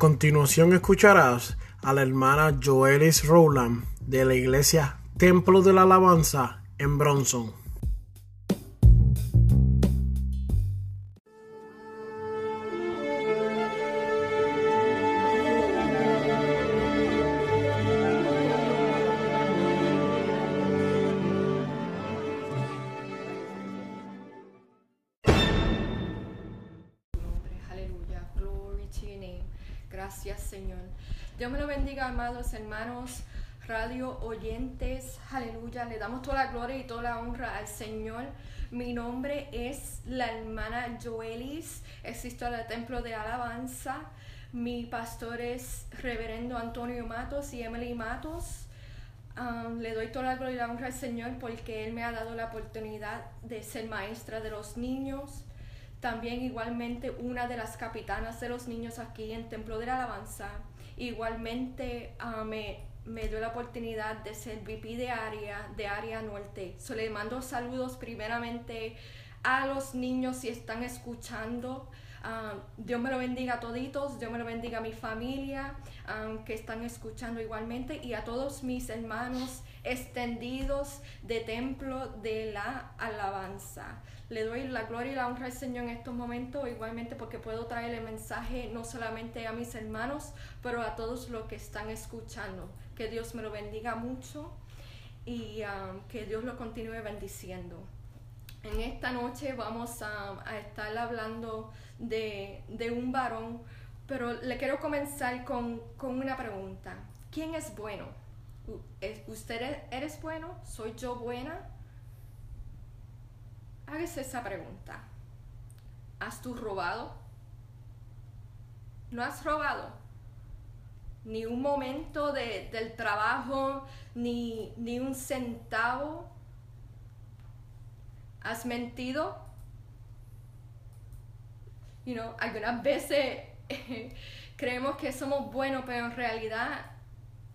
Continuación escucharás a la hermana Joelis Rowland de la iglesia Templo de la Alabanza en Bronson. Gracias, Señor. Dios me lo bendiga, amados hermanos, radio oyentes. Aleluya. Le damos toda la gloria y toda la honra al Señor. Mi nombre es la hermana Joelis. Existo en el Templo de Alabanza. Mi pastor es Reverendo Antonio Matos y Emily Matos. Um, le doy toda la gloria y la honra al Señor porque Él me ha dado la oportunidad de ser maestra de los niños. También igualmente una de las capitanas de los niños aquí en Templo de la Alabanza. Igualmente ah, me, me dio la oportunidad de ser VP de área, de área norte. So, le mando saludos primeramente a los niños si están escuchando. Ah, Dios me lo bendiga a toditos, Dios me lo bendiga a mi familia ah, que están escuchando igualmente y a todos mis hermanos extendidos de templo de la alabanza. Le doy la gloria y la honra al Señor en estos momentos, igualmente porque puedo traer el mensaje no solamente a mis hermanos, pero a todos los que están escuchando. Que Dios me lo bendiga mucho y ah, que Dios lo continúe bendiciendo. En esta noche vamos a, a estar hablando de, de, un varón, pero le quiero comenzar con, con una pregunta. ¿Quién es bueno? ¿Usted eres bueno? ¿Soy yo buena? Hágase esa pregunta. ¿Has tú robado? ¿No has robado? Ni un momento de, del trabajo, ni, ni un centavo. ¿Has mentido? You know, algunas veces creemos que somos buenos, pero en realidad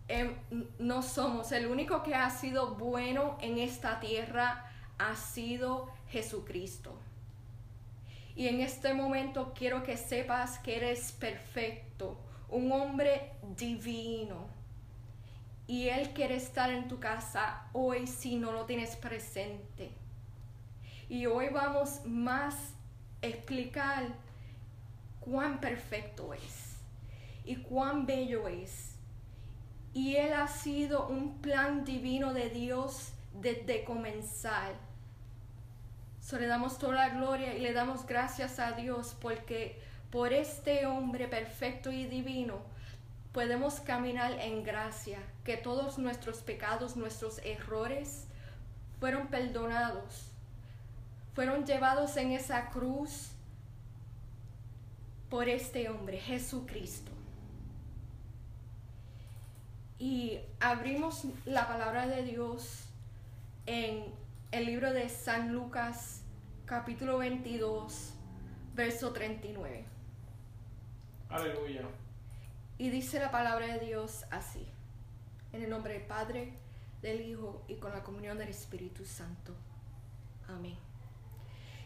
eh, no somos. El único que ha sido bueno en esta tierra ha sido Jesucristo. Y en este momento quiero que sepas que eres perfecto, un hombre divino. Y Él quiere estar en tu casa hoy si no lo tienes presente. Y hoy vamos más a explicar cuán perfecto es y cuán bello es. Y Él ha sido un plan divino de Dios desde comenzar. So, le damos toda la gloria y le damos gracias a Dios porque por este hombre perfecto y divino podemos caminar en gracia, que todos nuestros pecados, nuestros errores fueron perdonados, fueron llevados en esa cruz por este hombre, Jesucristo. Y abrimos la palabra de Dios en el libro de San Lucas, capítulo 22, verso 39. Aleluya. Y dice la palabra de Dios así, en el nombre del Padre, del Hijo y con la comunión del Espíritu Santo. Amén.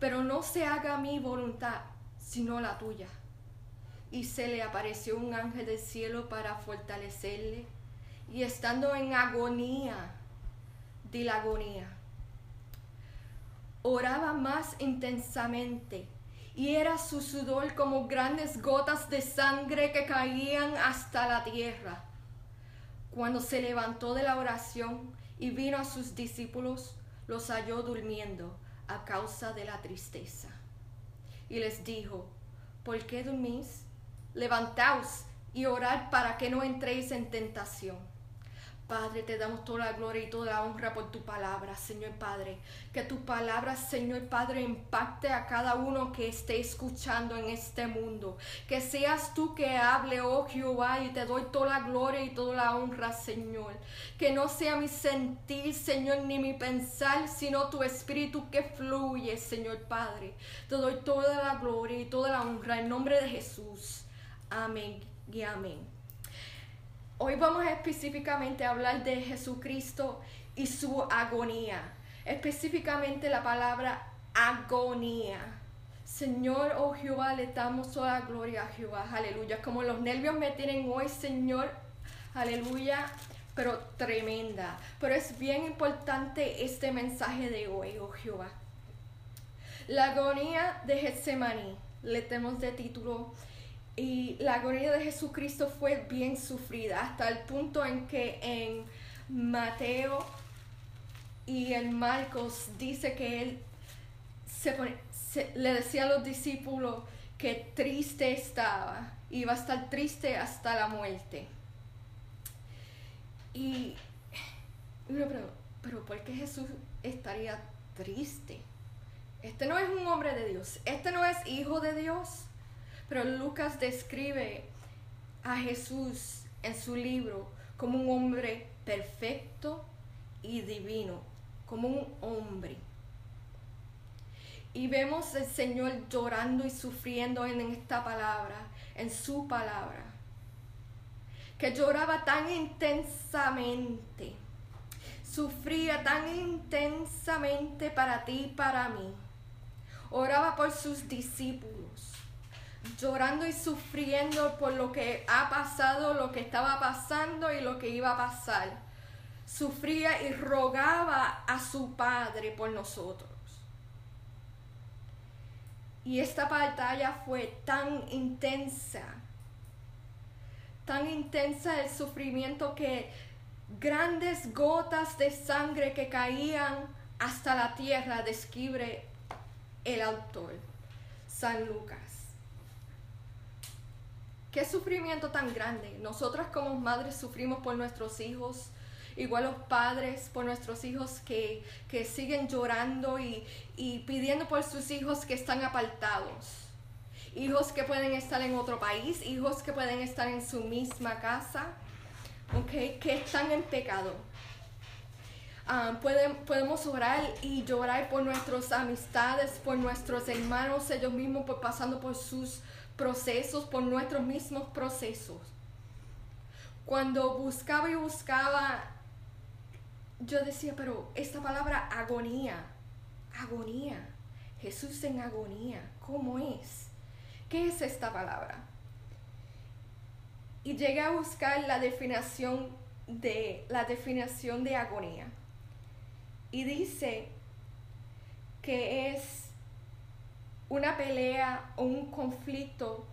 pero no se haga mi voluntad, sino la tuya. Y se le apareció un ángel del cielo para fortalecerle, y estando en agonía, de la agonía, oraba más intensamente, y era su sudor como grandes gotas de sangre que caían hasta la tierra. Cuando se levantó de la oración y vino a sus discípulos, los halló durmiendo a causa de la tristeza. Y les dijo, ¿por qué dormís? Levantaos y orad para que no entréis en tentación. Padre, te damos toda la gloria y toda la honra por tu palabra, Señor Padre. Que tu palabra, Señor Padre, impacte a cada uno que esté escuchando en este mundo. Que seas tú que hable, oh Jehová, y te doy toda la gloria y toda la honra, Señor. Que no sea mi sentir, Señor, ni mi pensar, sino tu espíritu que fluye, Señor Padre. Te doy toda la gloria y toda la honra en nombre de Jesús. Amén y amén. Hoy vamos específicamente a hablar de Jesucristo y su agonía. Específicamente la palabra agonía. Señor, oh Jehová, le damos toda la gloria a Jehová. Aleluya. Como los nervios me tienen hoy, Señor. Aleluya. Pero tremenda. Pero es bien importante este mensaje de hoy, oh Jehová. La agonía de Getsemaní. Le tenemos de título y la agonía de Jesucristo fue bien sufrida hasta el punto en que en Mateo y en Marcos dice que él se, le decía a los discípulos que triste estaba, iba a estar triste hasta la muerte. Y pero, pero ¿por qué Jesús estaría triste? Este no es un hombre de Dios, este no es hijo de Dios. Pero Lucas describe a Jesús en su libro como un hombre perfecto y divino, como un hombre. Y vemos al Señor llorando y sufriendo en esta palabra, en su palabra, que lloraba tan intensamente, sufría tan intensamente para ti y para mí. Oraba por sus discípulos llorando y sufriendo por lo que ha pasado, lo que estaba pasando y lo que iba a pasar. Sufría y rogaba a su Padre por nosotros. Y esta batalla fue tan intensa, tan intensa el sufrimiento que grandes gotas de sangre que caían hasta la tierra describe el autor, San Lucas. Qué sufrimiento tan grande. Nosotras como madres sufrimos por nuestros hijos, igual los padres por nuestros hijos que, siguen llorando y, pidiendo por sus hijos que están apartados. Hijos que pueden estar en otro país, hijos que pueden estar en su misma casa, okay, que están en pecado. Ah, podemos orar y llorar por nuestras amistades, por nuestros hermanos, ellos mismos por pasando por sus procesos, por nuestros mismos procesos. Cuando buscaba y buscaba, yo decía, pero esta palabra agonía, agonía, Jesús en agonía, ¿cómo es? ¿Qué es esta palabra? Y llegué a buscar la definición de la definición de agonía. Y dice que es una pelea o un conflicto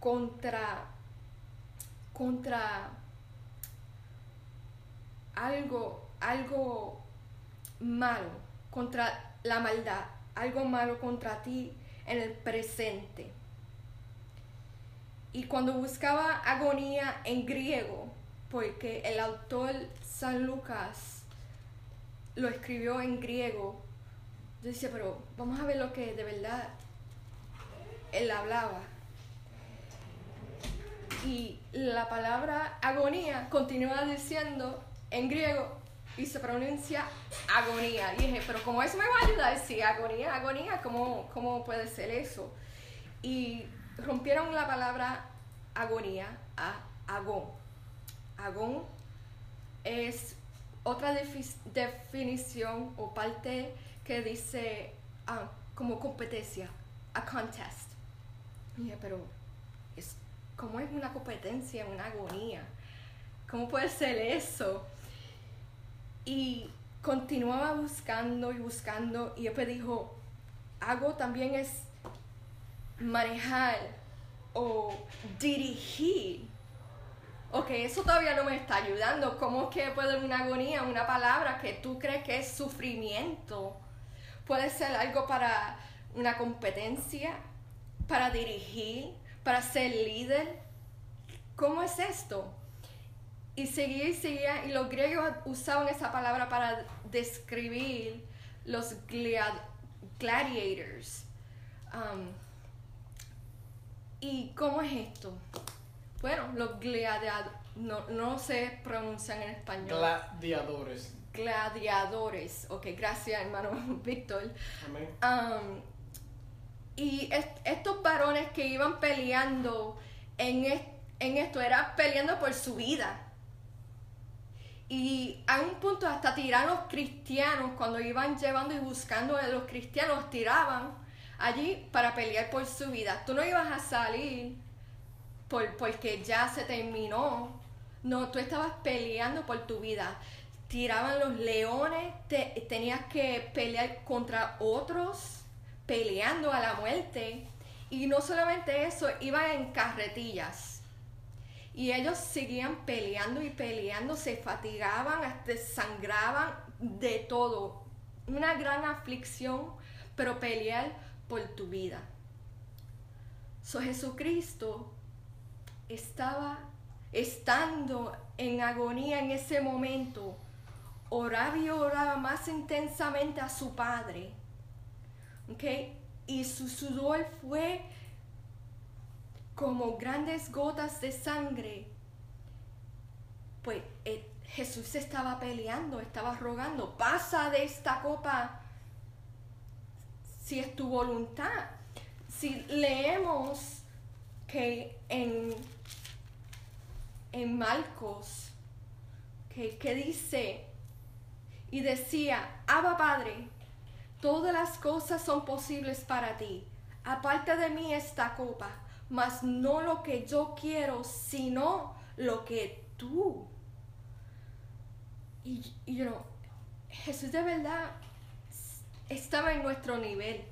contra, contra algo, algo malo, contra la maldad, algo malo contra ti en el presente. Y cuando buscaba agonía en griego, porque el autor San Lucas lo escribió en griego, yo decía, pero vamos a ver lo que de verdad él hablaba. Y la palabra agonía continúa diciendo en griego y se pronuncia agonía. Y dije, pero ¿cómo eso me va a ayudar? Si agonía, agonía, ¿cómo, ¿cómo puede ser eso? Y rompieron la palabra agonía a agón. Agón es otra definición o parte que dice ah, como competencia, a contest pero es, ¿cómo es una competencia, una agonía? ¿Cómo puede ser eso? Y continuaba buscando y buscando y después dijo, hago también es manejar o dirigir. Ok, eso todavía no me está ayudando. ¿Cómo es que puede una agonía, una palabra que tú crees que es sufrimiento? Puede ser algo para una competencia, para dirigir, para ser líder. ¿Cómo es esto? Y seguía y seguía, y los griegos usaban esa palabra para describir los gladiators. Um, ¿Y cómo es esto? Bueno, los gladiadores, no, no se pronuncian en español. Gladiadores. Gladiadores. Ok, gracias hermano Víctor. Amén. Um, y est- estos varones que iban peleando en, en esto, era peleando por su vida. Y a un punto hasta tirar los cristianos, cuando iban llevando y buscando a los cristianos, tiraban allí para pelear por su vida. Tú no ibas a salir por, porque ya se terminó. No, tú estabas peleando por tu vida. Tiraban los leones, te- tenías que pelear contra otros, peleando a la muerte. Y no solamente eso, iban en carretillas. Y ellos seguían peleando y peleando, se fatigaban, hasta sangraban, de todo. Una gran aflicción, pero pelear por tu vida. So Jesucristo estaba estando en agonía en ese momento, oraba y oraba más intensamente a su Padre. ¿Ok? Y su sudor fue como grandes gotas de sangre. Pues eh, Jesús estaba peleando, estaba rogando, pasa de esta copa si es tu voluntad. Si leemos que en, en Marcos, que, dice, y decía, Abba Padre, todas las cosas son posibles para ti. Aparte de mí esta copa, mas no lo que yo quiero, sino lo que tú. Y, y you know, Jesús de verdad estaba en nuestro nivel.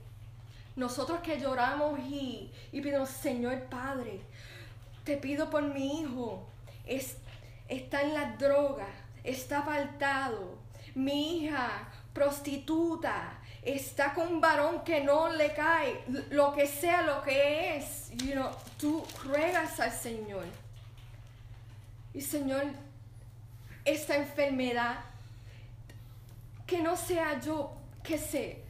Nosotros que lloramos y, y pedimos, Señor Padre, te pido por mi hijo, es- está en la droga, está apartado, mi hija prostituta, está con un varón que no le cae, lo que sea lo que es, you know, tú ruegas al Señor. Y Señor, esta enfermedad, que no sea yo, que se,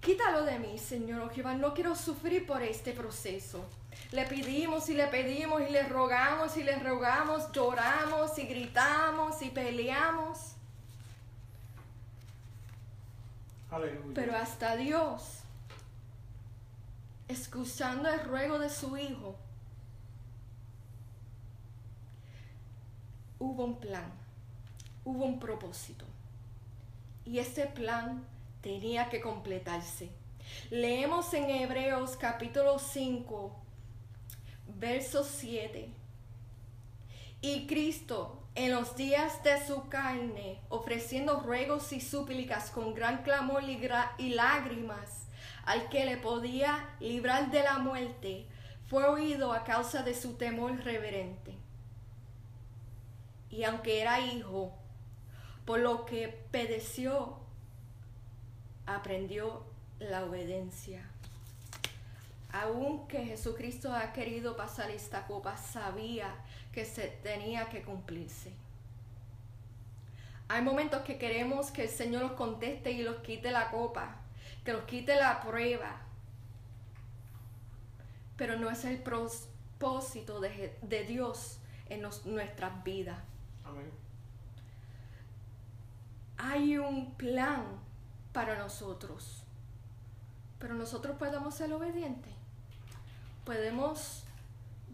quítalo de mí, Señor, oh Jehová, no quiero sufrir por este proceso. Le pedimos y le pedimos y le rogamos y le rogamos, lloramos y gritamos y peleamos. Pero hasta Dios, escuchando el ruego de su hijo, hubo un plan, hubo un propósito. Y ese plan tenía que completarse. Leemos en Hebreos capítulo 5, verso 7. Y Cristo, en los días de su carne, ofreciendo ruegos y súplicas con gran clamor y, lágrimas, al que le podía librar de la muerte, fue oído a causa de su temor reverente. Y aunque era hijo, por lo que pedeció, aprendió la obediencia. Aunque Jesucristo ha querido pasar esta copa, sabía que se tenía que cumplirse. Hay momentos que queremos que el Señor los conteste y los quite la copa, que los quite la prueba. Pero no es el propósito de, Dios en nos- nuestras vidas. Amén. Hay un plan para nosotros. Pero nosotros podemos ser obedientes. Podemos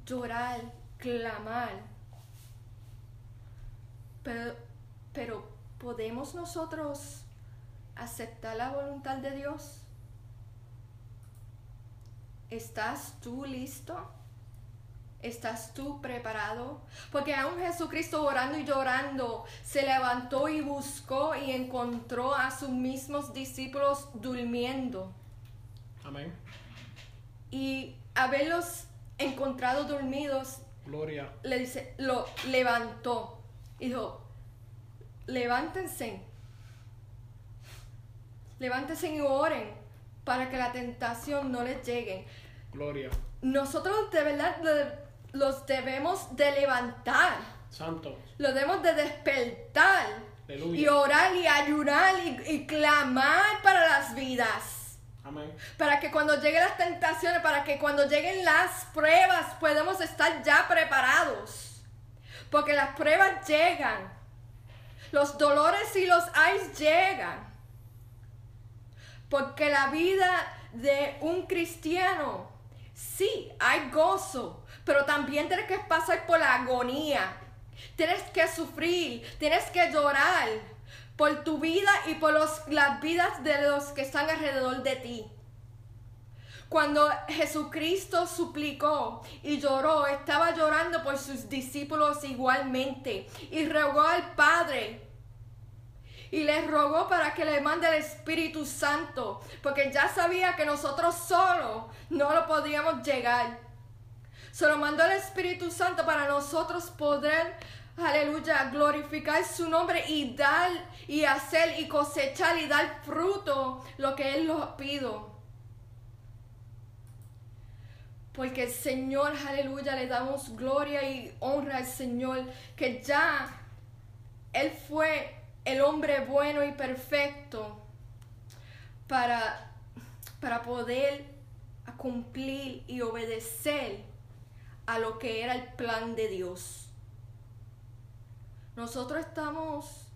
llorar, clamar. Pero, pero ¿podemos nosotros aceptar la voluntad de Dios? ¿Estás tú listo? ¿Estás tú preparado? Porque aún Jesucristo orando y llorando se levantó y buscó y encontró a sus mismos discípulos durmiendo. Amén. Y haberlos encontrado dormidos, Gloria. le dice, lo levantó. Y dijo, levántense. Levántense y oren para que la tentación no les llegue. Gloria. Nosotros de verdad los debemos de levantar. Santo. Lo debemos de despertar. Aleluya. Y orar y ayunar y, y clamar para las vidas. Para que cuando lleguen las tentaciones, para que cuando lleguen las pruebas, podemos estar ya preparados. Porque las pruebas llegan. Los dolores y los ayes llegan. Porque la vida de un cristiano, sí, hay gozo, pero también tienes que pasar por la agonía. Tienes que sufrir, tienes que llorar por tu vida y por los- las vidas de los que están alrededor de ti. Cuando Jesucristo suplicó y lloró, estaba llorando por sus discípulos igualmente y rogó al Padre y les rogó para que le mande el Espíritu Santo, porque ya sabía que nosotros solos no lo podíamos llegar. Se lo mandó el Espíritu Santo para nosotros poder, aleluya, glorificar su nombre y dar y hacer y cosechar y dar fruto lo que Él nos pido. Porque el Señor, aleluya, le damos gloria y honra al Señor, que ya Él fue el hombre bueno y perfecto para, para poder cumplir y obedecer a lo que era el plan de Dios. Nosotros estamos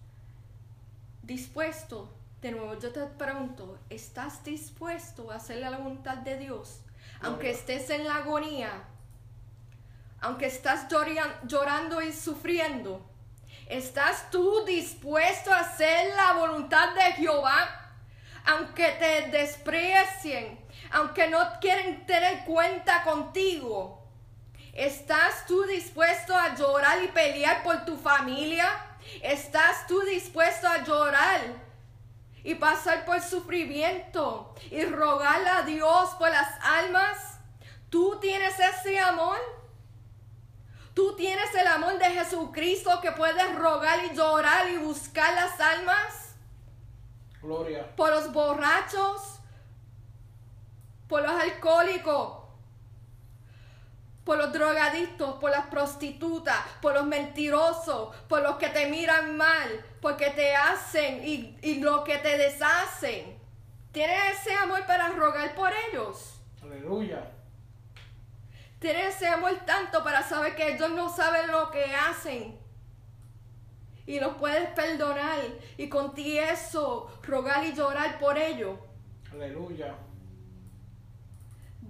dispuestos, de nuevo yo te pregunto, ¿estás dispuesto a hacer la voluntad de Dios? Aunque estés en la agonía, aunque estás llorando y sufriendo, ¿estás tú dispuesto a hacer la voluntad de Jehová? Aunque te desprecien, aunque no quieren tener cuenta contigo, ¿estás tú dispuesto a llorar y pelear por tu familia? ¿Estás tú dispuesto a llorar y pasar por sufrimiento y rogarle a Dios por las almas? ¿Tú tienes ese amor? ¿Tú tienes el amor de Jesucristo que puedes rogar y llorar y buscar las almas? Gloria. Por los borrachos, por los alcohólicos, por los drogadictos, por las prostitutas, por los mentirosos, por los que te miran mal, porque te hacen y, y lo que te deshacen. ¿Tienes ese amor para rogar por ellos? Aleluya. Tienes ese amor tanto para saber que ellos no saben lo que hacen. Y los puedes perdonar y con ti eso rogar y llorar por ellos. Aleluya.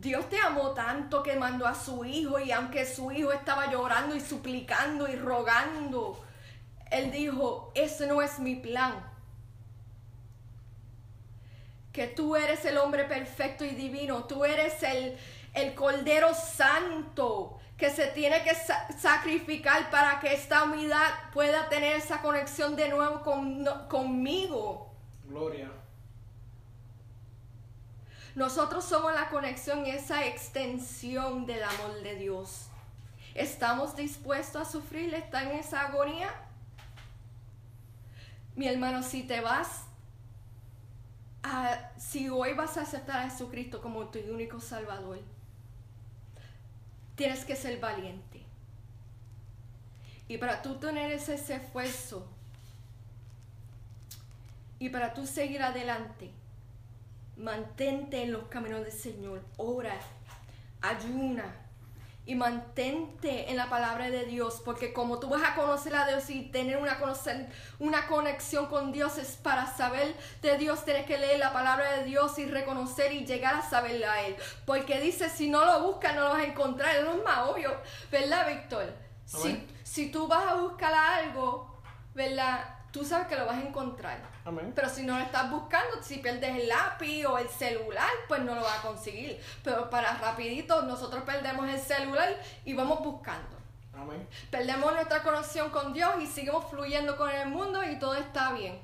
Dios te amó tanto que mandó a su hijo y aunque su hijo estaba llorando y suplicando y rogando, él dijo, ese no es mi plan. Que tú eres el hombre perfecto y divino, tú eres el, el cordero santo que se tiene que sa- sacrificar para que esta unidad pueda tener esa conexión de nuevo con, conmigo. Gloria. Nosotros somos la conexión esa extensión del amor de Dios. ¿Estamos dispuestos a sufrir, estar en esa agonía? Mi hermano, si te vas, a- si hoy vas a aceptar a Jesucristo como tu único Salvador, tienes que ser valiente. Y para tú tener ese esfuerzo y para tú seguir adelante, mantente en los caminos del Señor, ora, ayuna y mantente en la palabra de Dios, porque como tú vas a conocer a Dios y tener una, conocer, una conexión con Dios es para saber de Dios, tienes que leer la palabra de Dios y reconocer y llegar a saberle a Él, porque dice, si no lo buscas no lo vas a encontrar, eso es más obvio, ¿verdad, Víctor? Si, si tú vas a buscar algo, ¿verdad? Tú sabes que lo vas a encontrar. Amén. Pero si no lo estás buscando, si pierdes el lápiz o el celular, pues no lo vas a conseguir. Pero para rapidito, nosotros perdemos el celular y vamos buscando. Amén. Perdemos nuestra conexión con Dios y seguimos fluyendo con el mundo y todo está bien.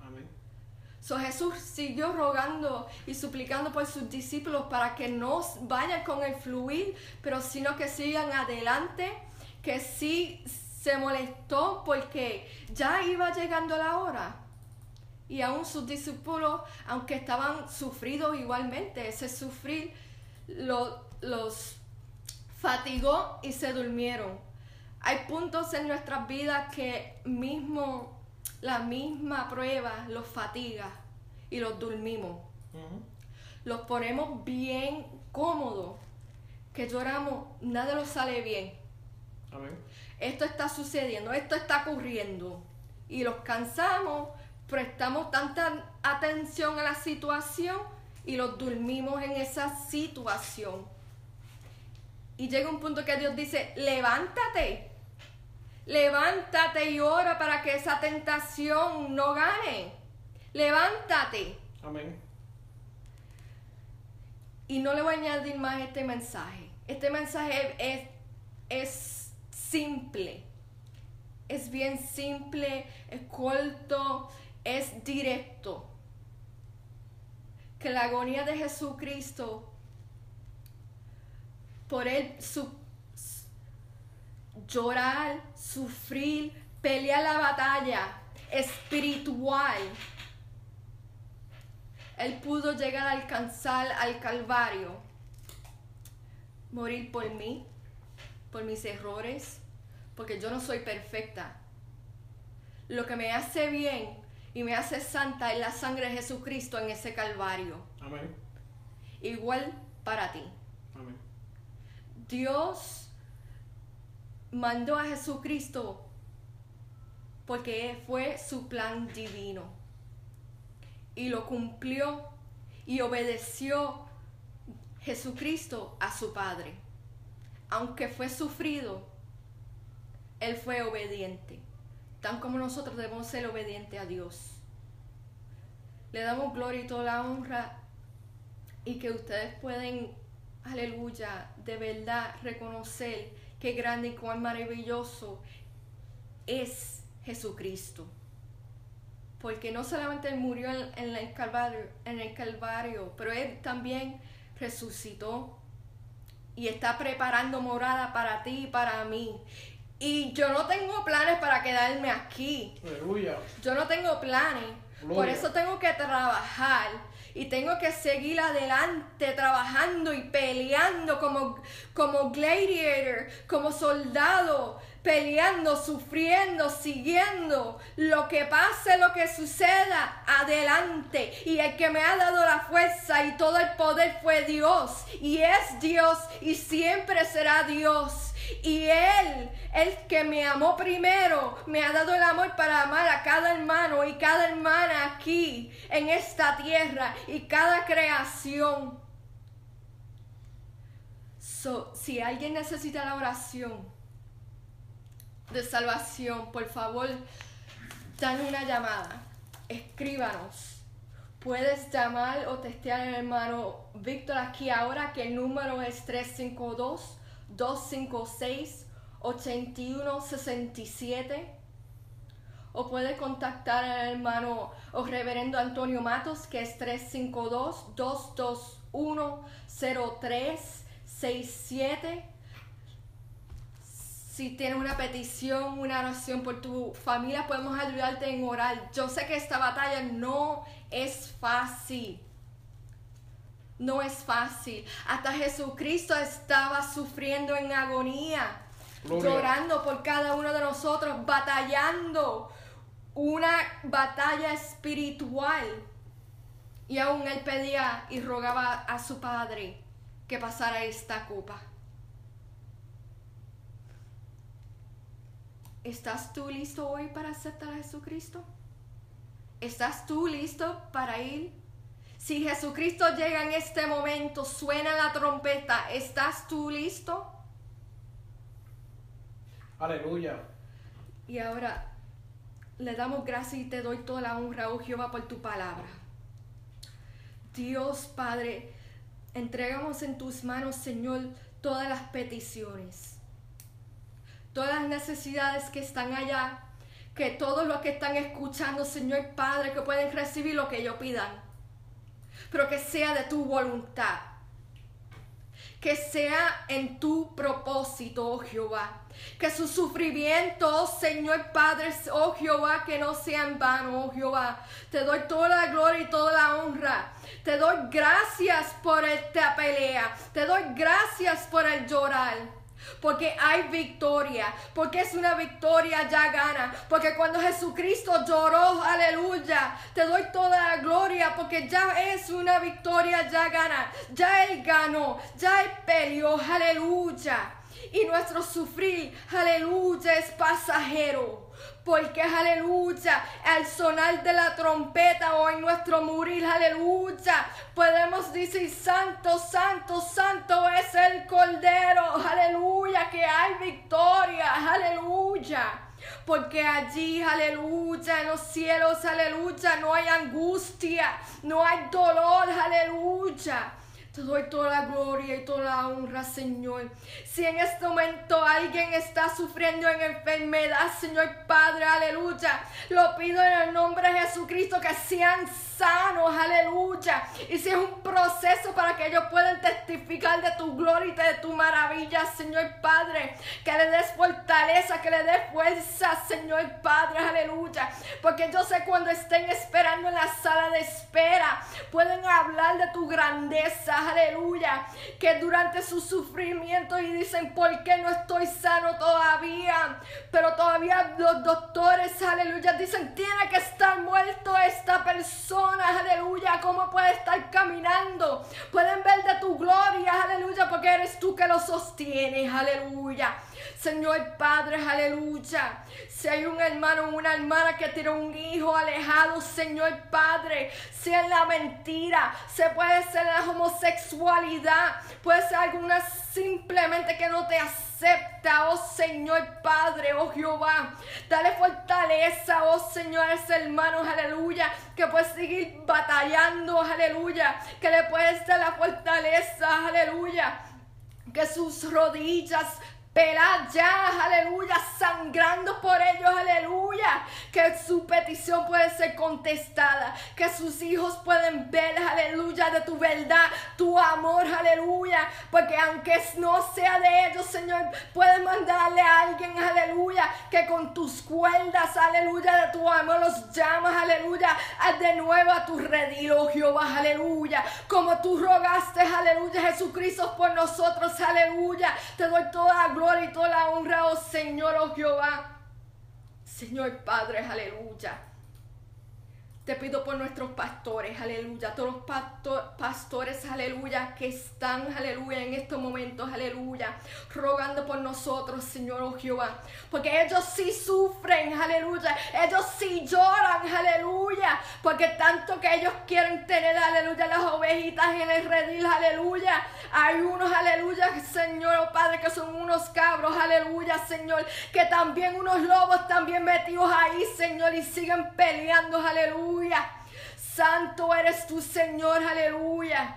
Amén. So Jesús siguió rogando y suplicando por sus discípulos para que no vayan con el fluir, pero sino que sigan adelante, que sí se molestó porque ya iba llegando la hora. Y aún sus discípulos, aunque estaban sufridos igualmente, ese sufrir los fatigó y se durmieron. Hay puntos en nuestras vidas que mismo la misma prueba los fatiga y los dormimos. Los ponemos bien cómodos, que lloramos, nada nos sale bien. Esto está sucediendo, esto está ocurriendo. Y los cansamos, prestamos tanta atención a la situación y los dormimos en esa situación. Y llega un punto que Dios dice, levántate, Levántate y ora para que esa tentación no gane. Levántate. Amén. Y no le voy a añadir más este mensaje. Este mensaje es, es simple. Es bien simple, es corto, es directo. Que la agonía de Jesucristo, por él, llorar, sufrir, pelear la batalla espiritual. Él pudo llegar a alcanzar al Calvario, morir por mí, por mis errores, porque yo no soy perfecta. Lo que me hace bien y me hace santa es la sangre de Jesucristo en ese Calvario. Amén. Igual para ti. Amén. Dios mandó a Jesucristo porque fue su plan divino. Y lo cumplió y obedeció Jesucristo a su Padre. Aunque fue sufrido, Él fue obediente. Tan como nosotros debemos ser obedientes a Dios. Le damos gloria y toda la honra y que ustedes pueden, aleluya, de verdad reconocer qué grande y cuán maravilloso es Jesucristo. Porque no solamente Él murió en, el Calvario, en el Calvario, pero Él también resucitó y está preparando morada para ti y para mí. Y yo no tengo planes para quedarme aquí. Aleluya. Yo no tengo planes. Por eso tengo que trabajar y tengo que seguir adelante trabajando y peleando como, como gladiator, como soldado, peleando, sufriendo, siguiendo lo que pase, lo que suceda, adelante. Y el que me ha dado la fuerza y todo el poder fue Dios. Y es Dios y siempre será Dios. Y Él, el que me amó primero, me ha dado el amor para amar a cada hermano y cada hermana aquí en esta tierra y cada creación. si alguien necesita la oración de salvación, por favor, dan una llamada, escríbanos. Puedes llamar o testear al hermano Víctor aquí ahora que el número es 352 256-8167 o puede contactar al hermano o reverendo Antonio Matos que es 352-221-0367. Si tienes una petición, una oración por tu familia, podemos ayudarte en orar. Yo sé que esta batalla no es fácil no es fácil. Hasta Jesucristo estaba sufriendo en agonía, llorando por cada uno de nosotros, batallando una batalla espiritual. Y aún él pedía y rogaba a su Padre que pasara esta copa. ¿Estás tú listo hoy para aceptar a Jesucristo? ¿Estás tú listo para ir si Jesucristo llega en este momento, suena la trompeta, ¿estás tú listo? Aleluya. Y ahora le damos gracias y te doy toda la honra, oh Jehová, por tu palabra. Dios Padre, entregamos en tus manos, Señor, todas las peticiones, todas las necesidades que están allá, que todos los que están escuchando, Señor Padre, que pueden recibir lo que ellos pidan, pero que sea de tu voluntad, que sea en tu propósito, oh Jehová. Que sus sufrimientos, Señor Padre, oh Jehová, que no sean vanos, oh Jehová. Te doy toda la gloria y toda la honra. Te doy gracias por esta pelea. Te doy gracias por el llorar porque hay victoria, porque es una victoria ya gana, porque cuando Jesucristo lloró, aleluya, te doy toda la gloria, porque ya es una victoria ya gana, ya Él ganó, ya Él peleó, aleluya. Y nuestro sufrir, aleluya, es pasajero porque aleluya, al sonar de la trompeta o en nuestro morir, aleluya, podemos decir, santo, santo, santo es el Cordero, aleluya, que hay victoria, aleluya. Porque allí, aleluya, en los cielos, aleluya, no hay angustia, no hay dolor, aleluya. Te doy toda la gloria y toda la honra, Señor. Si en este momento alguien está sufriendo en enfermedad, Señor Padre, aleluya. Lo pido en el nombre de Jesucristo que sean sanos, aleluya. Y si es un proceso para que ellos puedan testificar de tu gloria y de tu maravilla, Señor Padre. Que le des fortaleza, que le des fuerza, Señor Padre, aleluya. Porque yo sé cuando estén esperando en la sala de espera, pueden hablar de tu grandeza aleluya, que durante su sufrimiento y dicen, ¿por qué no estoy sano todavía? Pero todavía los doctores, aleluya, dicen, tiene que estar muerto esta persona, aleluya, ¿cómo puede estar caminando? Pueden ver de tu gloria, aleluya, porque eres tú que lo sostienes, aleluya. Señor Padre, aleluya. Si hay un hermano o una hermana que tiene un hijo alejado, Señor Padre, sea en la mentira, se puede ser la homosexualidad, puede ser alguna simplemente que no te acepta, oh Señor Padre, oh Jehová. Dale fortaleza, oh Señor, a ese hermano, aleluya, que puede seguir batallando, aleluya, que le puedes dar la fortaleza, aleluya. Que sus rodillas Pelad ya, aleluya, sangrando por ellos, aleluya, que su petición puede ser contestada, que sus hijos pueden ver, aleluya, de tu verdad, tu amor, aleluya, porque aunque no sea de ellos, Señor, puedes mandarle a alguien, aleluya, que con tus cuerdas, aleluya, de tu amor los llamas, aleluya, de nuevo a tu redil, oh Jehová, aleluya, como tú rogaste, aleluya, Jesucristo por nosotros, aleluya, te doy toda la gloria gloria y toda la honra, oh Señor, oh Jehová. Señor Padre, aleluya. Te pido por nuestros pastores, aleluya, todos los pastores, aleluya, que están, aleluya, en estos momentos, aleluya, rogando por nosotros, Señor, oh Jehová, porque ellos sí sufren, aleluya, ellos sí lloran, aleluya, porque tanto que ellos quieren tener, aleluya, las ovejitas en el redil, aleluya, hay unos, aleluya, Señor, oh Padre, que son unos cabros, aleluya, Señor, que también unos lobos también metidos ahí, Señor, y siguen peleando, aleluya Santo eres tu Señor, aleluya.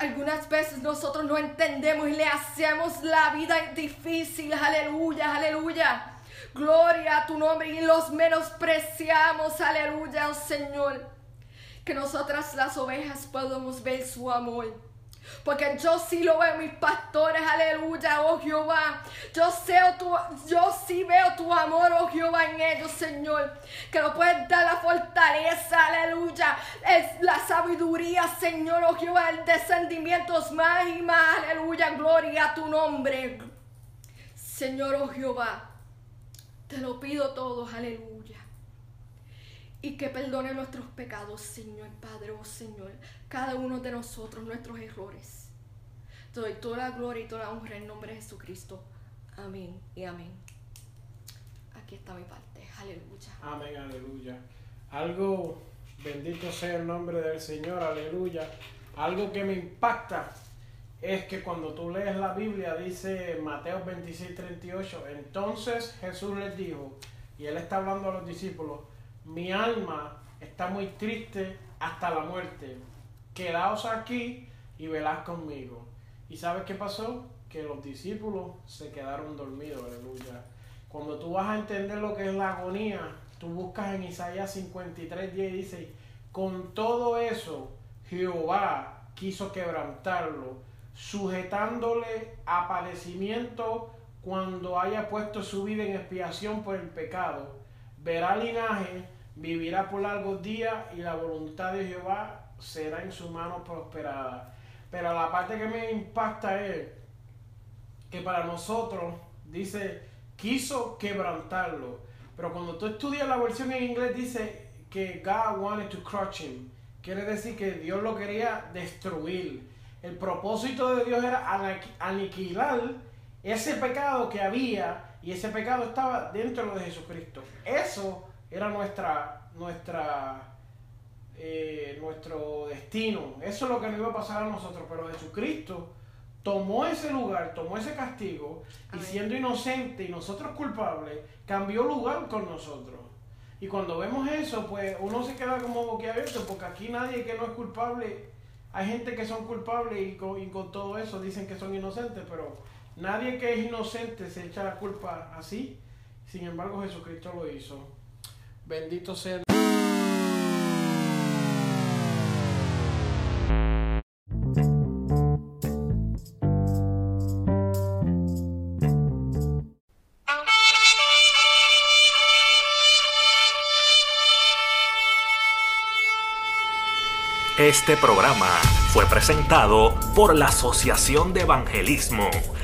Algunas veces nosotros no entendemos y le hacemos la vida difícil, aleluya, aleluya. Gloria a tu nombre y los menospreciamos, aleluya, oh Señor. Que nosotras las ovejas podamos ver su amor. Porque yo sí lo veo, mis pastores, aleluya, oh Jehová. Yo, sé tu, yo sí veo tu amor, oh Jehová, en ellos, Señor. Que lo puedes dar la fortaleza, aleluya. Es la sabiduría, Señor, oh Jehová, el descendimiento más y más, aleluya. Gloria a tu nombre. Señor, oh Jehová, te lo pido todo, aleluya y que perdone nuestros pecados, Señor Padre, oh Señor, cada uno de nosotros, nuestros errores. Te doy toda la gloria y toda la honra en nombre de Jesucristo. Amén y amén. Aquí está mi parte. Aleluya. Amén, aleluya. Algo, bendito sea el nombre del Señor, aleluya. Algo que me impacta es que cuando tú lees la Biblia, dice Mateo 26, 38, entonces Jesús les dijo, y él está hablando a los discípulos, mi alma está muy triste hasta la muerte. Quedaos aquí y velad conmigo. ¿Y sabes qué pasó? Que los discípulos se quedaron dormidos, aleluya. Cuando tú vas a entender lo que es la agonía, tú buscas en Isaías 53, 10 y dice, con todo eso Jehová quiso quebrantarlo, sujetándole a padecimiento cuando haya puesto su vida en expiación por el pecado. Verá linaje, vivirá por largos días y la voluntad de Jehová será en su mano prosperada. Pero la parte que me impacta es que para nosotros, dice, quiso quebrantarlo. Pero cuando tú estudias la versión en inglés, dice que God wanted to crush him. Quiere decir que Dios lo quería destruir. El propósito de Dios era aniquilar ese pecado que había y ese pecado estaba dentro de Jesucristo. Eso era nuestra, nuestra, eh, nuestro destino. Eso es lo que nos iba a pasar a nosotros. Pero Jesucristo tomó ese lugar, tomó ese castigo y siendo inocente y nosotros culpables, cambió lugar con nosotros. Y cuando vemos eso, pues uno se queda como boquiabierto, porque aquí nadie que no es culpable, hay gente que son culpables y con, y con todo eso dicen que son inocentes, pero nadie que es inocente se echa la culpa así. Sin embargo, Jesucristo lo hizo. Bendito sea. Este programa fue presentado por la Asociación de Evangelismo.